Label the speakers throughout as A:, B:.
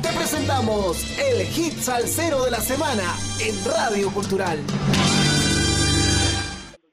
A: Te presentamos el hit salsero de la semana en Radio Cultural.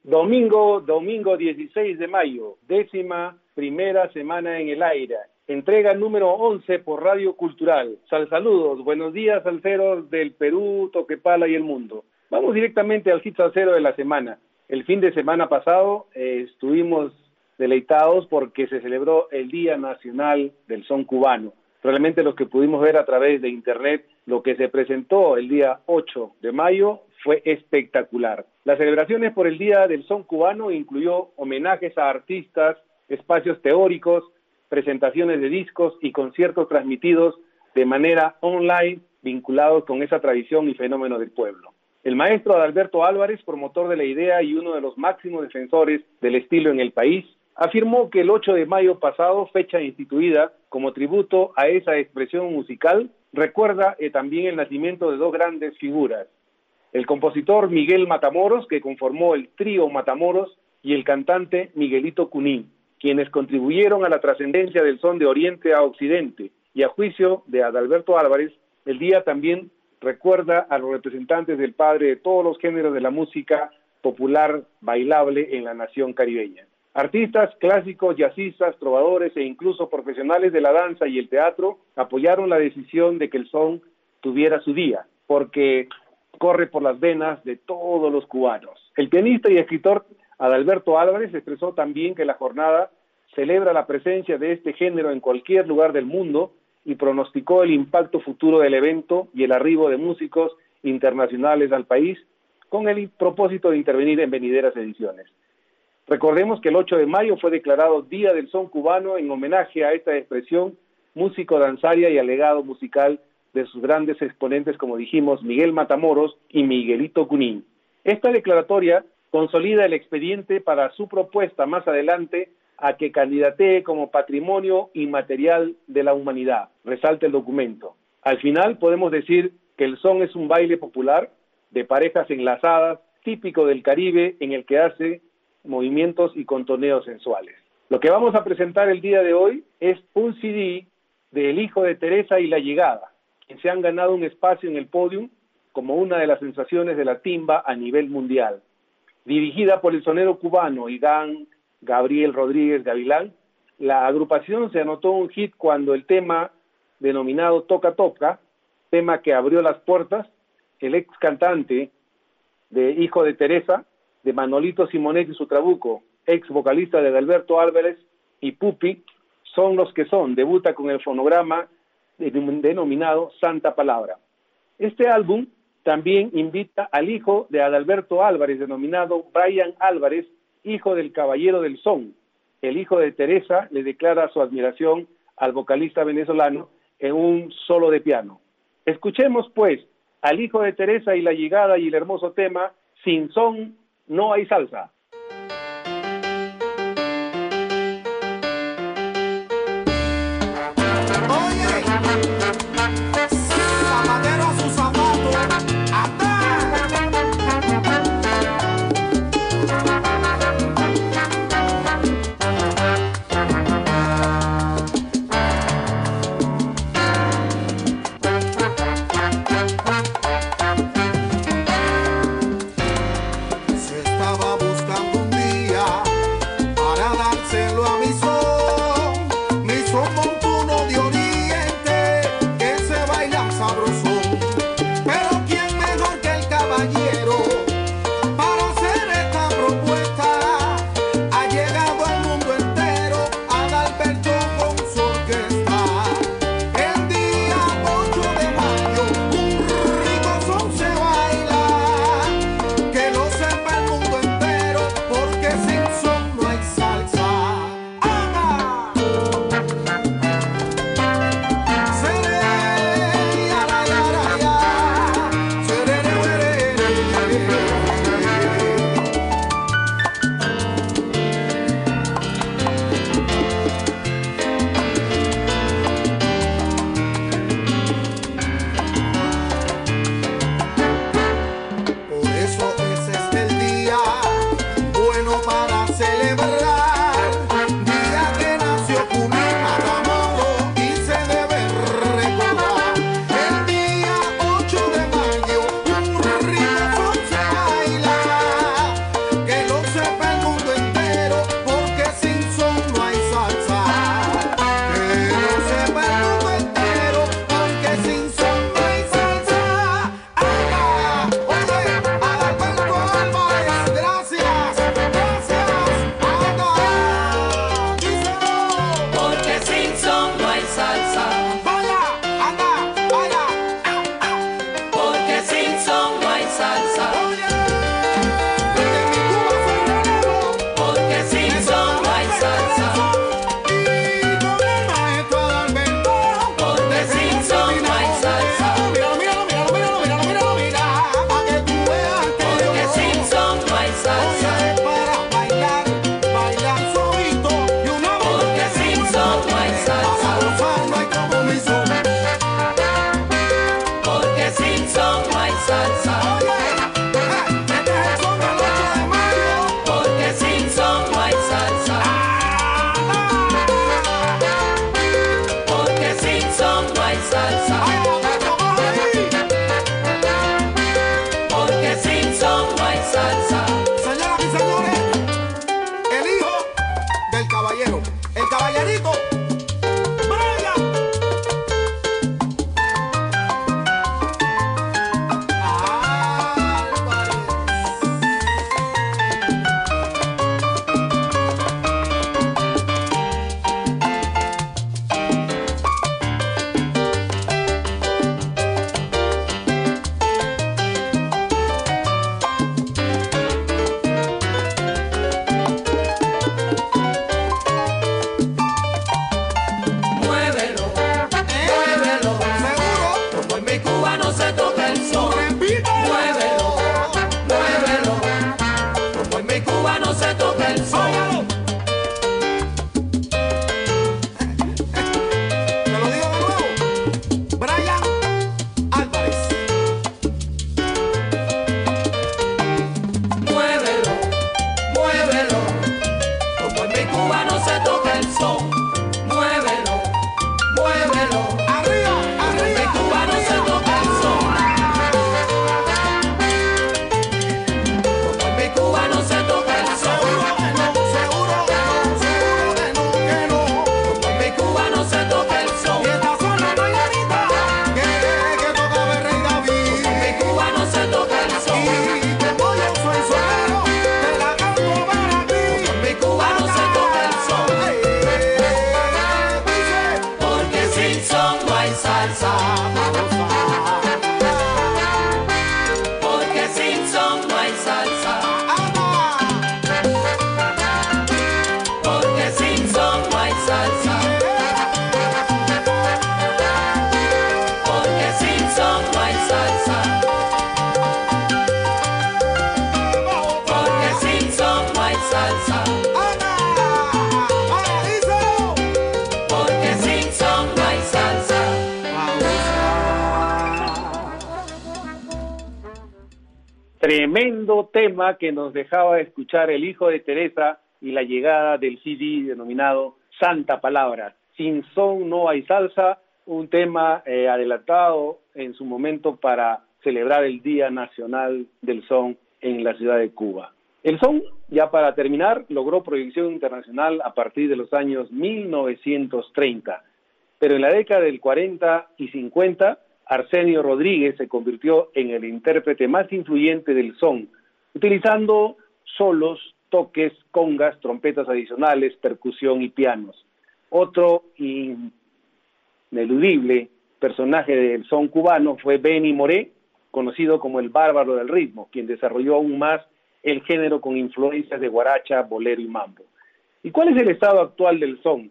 B: Domingo, domingo 16 de mayo, décima primera semana en el aire. Entrega número 11 por Radio Cultural. Sal saludos, buenos días salseros del Perú, Toquepala y el mundo. Vamos directamente al hit salsero de la semana. El fin de semana pasado eh, estuvimos deleitados porque se celebró el Día Nacional del Son Cubano. Realmente los que pudimos ver a través de Internet lo que se presentó el día 8 de mayo fue espectacular. Las celebraciones por el Día del Son Cubano incluyó homenajes a artistas, espacios teóricos, presentaciones de discos y conciertos transmitidos de manera online vinculados con esa tradición y fenómeno del pueblo. El maestro Adalberto Álvarez, promotor de la idea y uno de los máximos defensores del estilo en el país, afirmó que el 8 de mayo pasado, fecha instituida como tributo a esa expresión musical, recuerda eh, también el nacimiento de dos grandes figuras, el compositor Miguel Matamoros, que conformó el trío Matamoros, y el cantante Miguelito Cunín, quienes contribuyeron a la trascendencia del son de Oriente a Occidente, y a juicio de Adalberto Álvarez, el día también recuerda a los representantes del padre de todos los géneros de la música popular bailable en la nación caribeña. Artistas clásicos, jazzistas, trovadores e incluso profesionales de la danza y el teatro apoyaron la decisión de que el son tuviera su día, porque corre por las venas de todos los cubanos. El pianista y escritor Adalberto Álvarez expresó también que la jornada celebra la presencia de este género en cualquier lugar del mundo y pronosticó el impacto futuro del evento y el arribo de músicos internacionales al país con el propósito de intervenir en venideras ediciones. Recordemos que el 8 de mayo fue declarado Día del Son Cubano en homenaje a esta expresión músico-danzaria y alegado musical de sus grandes exponentes, como dijimos, Miguel Matamoros y Miguelito Cunín. Esta declaratoria consolida el expediente para su propuesta más adelante a que candidatee como patrimonio inmaterial de la humanidad, resalta el documento. Al final podemos decir que el son es un baile popular de parejas enlazadas, típico del Caribe, en el que hace movimientos y contoneos sensuales. Lo que vamos a presentar el día de hoy es un CD de El Hijo de Teresa y La Llegada, que se han ganado un espacio en el podium como una de las sensaciones de la timba a nivel mundial. Dirigida por el sonero cubano Iván Gabriel Rodríguez Gavilán, la agrupación se anotó un hit cuando el tema denominado Toca Toca, tema que abrió las puertas, el ex cantante de Hijo de Teresa, de Manolito Simonetti su trabuco, ex vocalista de Alberto Álvarez y Pupi, son los que son, debuta con el fonograma denominado Santa Palabra. Este álbum también invita al hijo de Adalberto Álvarez, denominado Brian Álvarez, hijo del Caballero del Son. El hijo de Teresa le declara su admiración al vocalista venezolano en un solo de piano. Escuchemos pues al hijo de Teresa y la llegada y el hermoso tema Sin son no hay salsa. estava buscando. Tremendo tema que nos dejaba escuchar el hijo de Teresa y la llegada del CD denominado Santa Palabra. Sin son no hay salsa, un tema eh, adelantado en su momento para celebrar el Día Nacional del Son en la ciudad de Cuba. El son, ya para terminar, logró proyección internacional a partir de los años 1930, pero en la década del 40 y 50 Arsenio Rodríguez se convirtió en el intérprete más influyente del son, utilizando solos, toques, congas, trompetas adicionales, percusión y pianos. Otro ineludible personaje del son cubano fue Benny Moré, conocido como el bárbaro del ritmo, quien desarrolló aún más el género con influencias de guaracha, bolero y mambo. ¿Y cuál es el estado actual del son?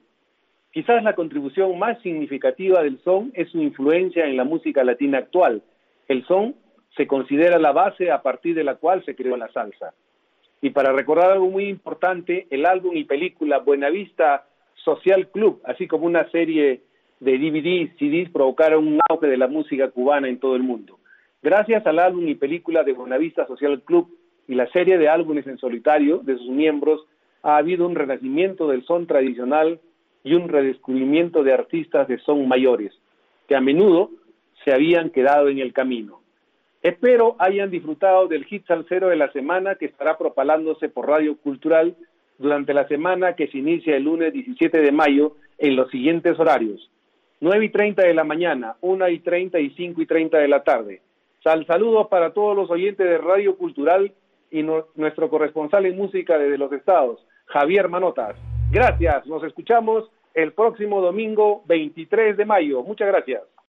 B: Quizás la contribución más significativa del son es su influencia en la música latina actual. El son se considera la base a partir de la cual se creó la salsa. Y para recordar algo muy importante, el álbum y película Buenavista Social Club, así como una serie de DVDs, CDs, provocaron un auge de la música cubana en todo el mundo. Gracias al álbum y película de Buenavista Social Club y la serie de álbumes en solitario de sus miembros, ha habido un renacimiento del son tradicional y un redescubrimiento de artistas de son mayores, que a menudo se habían quedado en el camino. Espero hayan disfrutado del hit salsero de la semana que estará propalándose por Radio Cultural durante la semana que se inicia el lunes 17 de mayo en los siguientes horarios. 9 y 30 de la mañana, 1 y 30 y 5 y 30 de la tarde. Sal saludos para todos los oyentes de Radio Cultural y nuestro corresponsal en música desde los estados, Javier Manotas. Gracias, nos escuchamos el próximo domingo 23 de mayo. Muchas gracias.